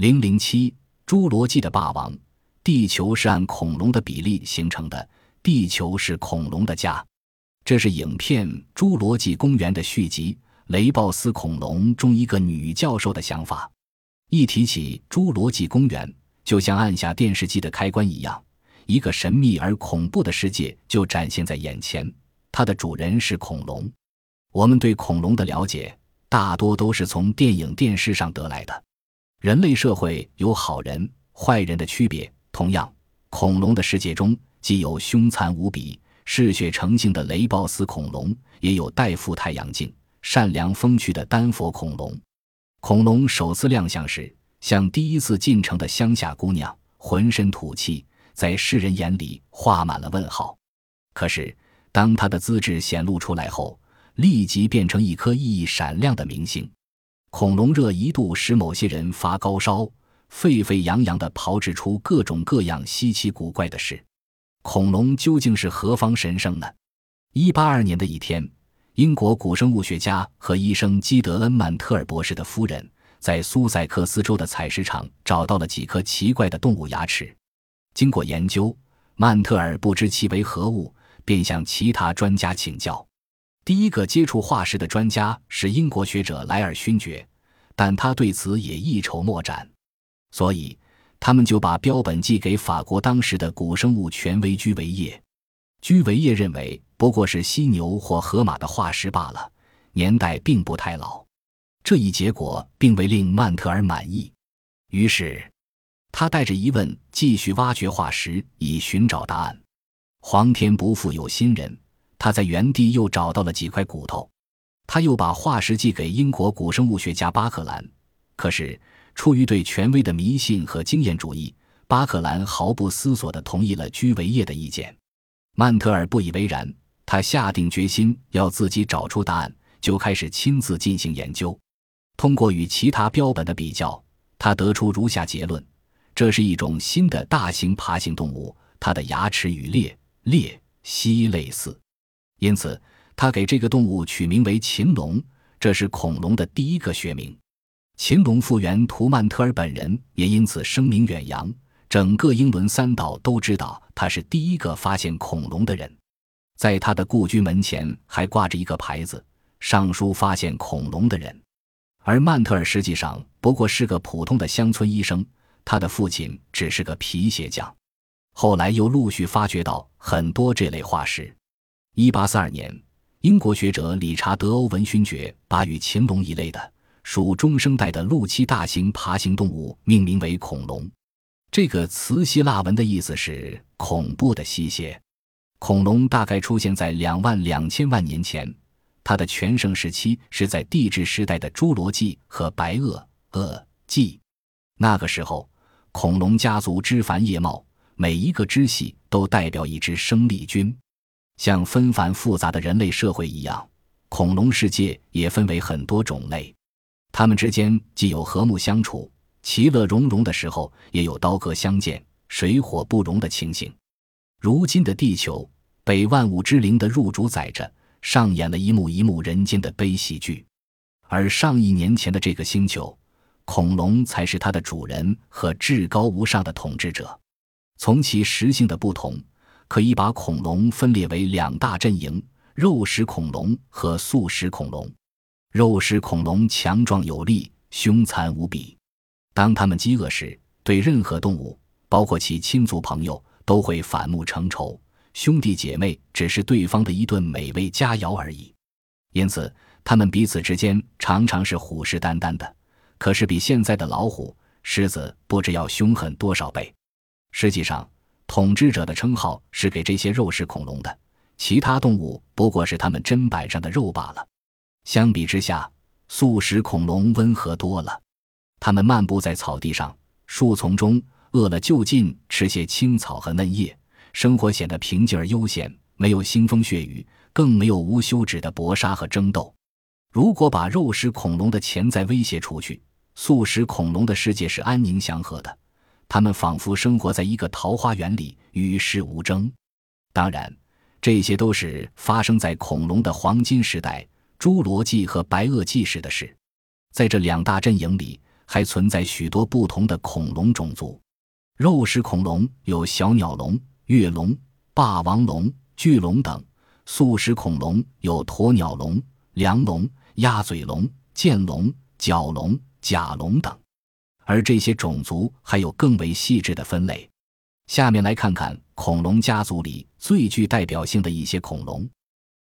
零零七，侏罗纪的霸王。地球是按恐龙的比例形成的，地球是恐龙的家。这是影片《侏罗纪公园》的续集《雷暴斯恐龙》中一个女教授的想法。一提起侏罗纪公园，就像按下电视机的开关一样，一个神秘而恐怖的世界就展现在眼前。它的主人是恐龙。我们对恐龙的了解大多都是从电影、电视上得来的。人类社会有好人、坏人的区别，同样，恐龙的世界中既有凶残无比、嗜血成性的雷暴斯恐龙，也有戴副太阳镜、善良风趣的丹佛恐龙。恐龙首次亮相时，像第一次进城的乡下姑娘，浑身土气，在世人眼里画满了问号。可是，当他的资质显露出来后，立即变成一颗熠熠闪亮的明星。恐龙热一度使某些人发高烧，沸沸扬扬地炮制出各种各样稀奇古怪的事。恐龙究竟是何方神圣呢？一八二年的一天。英国古生物学家和医生基德恩·曼特尔博士的夫人在苏塞克斯州的采石场找到了几颗奇怪的动物牙齿。经过研究，曼特尔不知其为何物，便向其他专家请教。第一个接触化石的专家是英国学者莱尔勋爵，但他对此也一筹莫展。所以，他们就把标本寄给法国当时的古生物权威居维叶。居维叶认为。不过是犀牛或河马的化石罢了，年代并不太老。这一结果并未令曼特尔满意，于是他带着疑问继续挖掘化石，以寻找答案。皇天不负有心人，他在原地又找到了几块骨头。他又把化石寄给英国古生物学家巴克兰，可是出于对权威的迷信和经验主义，巴克兰毫不思索地同意了居维叶的意见。曼特尔不以为然。他下定决心要自己找出答案，就开始亲自进行研究。通过与其他标本的比较，他得出如下结论：这是一种新的大型爬行动物，它的牙齿与鬣鬣蜥类似，因此他给这个动物取名为禽龙，这是恐龙的第一个学名。禽龙复原图曼特尔本人也因此声名远扬，整个英伦三岛都知道他是第一个发现恐龙的人。在他的故居门前还挂着一个牌子，上书“发现恐龙的人”。而曼特尔实际上不过是个普通的乡村医生，他的父亲只是个皮鞋匠。后来又陆续发掘到很多这类化石。1842年，英国学者理查德·欧文勋爵把与禽龙一类的属中生代的陆栖大型爬行动物命名为恐龙。这个词希腊文的意思是“恐怖的吸血”。恐龙大概出现在两万两千万年前，它的全盛时期是在地质时代的侏罗纪和白垩纪。那个时候，恐龙家族枝繁叶茂，每一个支系都代表一支生力军。像纷繁复杂的人类社会一样，恐龙世界也分为很多种类。它们之间既有和睦相处、其乐融融的时候，也有刀戈相见、水火不容的情形。如今的地球被万物之灵的入主宰着，上演了一幕一幕人间的悲喜剧。而上亿年前的这个星球，恐龙才是它的主人和至高无上的统治者。从其食性的不同，可以把恐龙分裂为两大阵营：肉食恐龙和素食恐龙。肉食恐龙强壮有力，凶残无比。当它们饥饿时，对任何动物，包括其亲族朋友。都会反目成仇，兄弟姐妹只是对方的一顿美味佳肴而已。因此，他们彼此之间常常是虎视眈眈的。可是，比现在的老虎、狮子不知要凶狠多少倍。实际上，统治者的称号是给这些肉食恐龙的，其他动物不过是他们砧板上的肉罢了。相比之下，素食恐龙温和多了。它们漫步在草地上、树丛中。饿了就近吃些青草和嫩叶，生活显得平静而悠闲，没有腥风血雨，更没有无休止的搏杀和争斗。如果把肉食恐龙的潜在威胁除去，素食恐龙的世界是安宁祥和的，他们仿佛生活在一个桃花源里，与世无争。当然，这些都是发生在恐龙的黄金时代——侏罗纪和白垩纪时的事。在这两大阵营里。还存在许多不同的恐龙种族。肉食恐龙有小鸟龙、跃龙、霸王龙、巨龙等；素食恐龙有鸵鸟龙、梁龙、鸭嘴龙、剑龙、角龙、甲龙等。而这些种族还有更为细致的分类。下面来看看恐龙家族里最具代表性的一些恐龙。